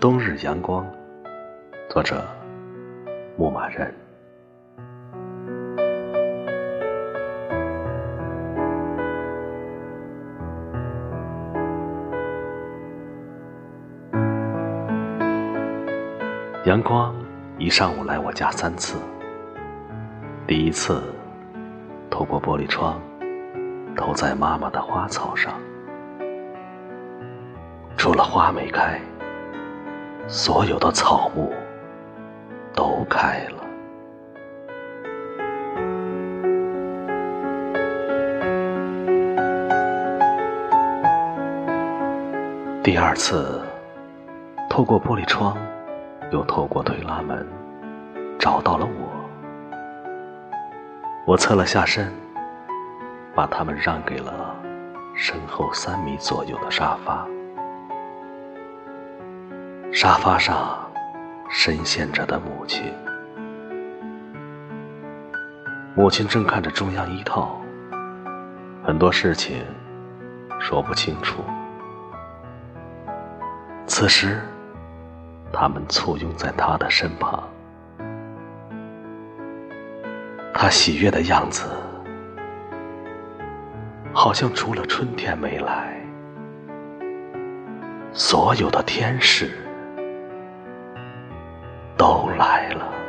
冬日阳光，作者牧马人。阳光一上午来我家三次，第一次透过玻璃窗投在妈妈的花草上。除了花没开，所有的草木都开了。第二次，透过玻璃窗，又透过推拉门，找到了我。我侧了下身，把它们让给了身后三米左右的沙发。沙发上深陷着的母亲，母亲正看着中央一套，很多事情说不清楚。此时，他们簇拥在他的身旁，他喜悦的样子，好像除了春天没来，所有的天使。都来了。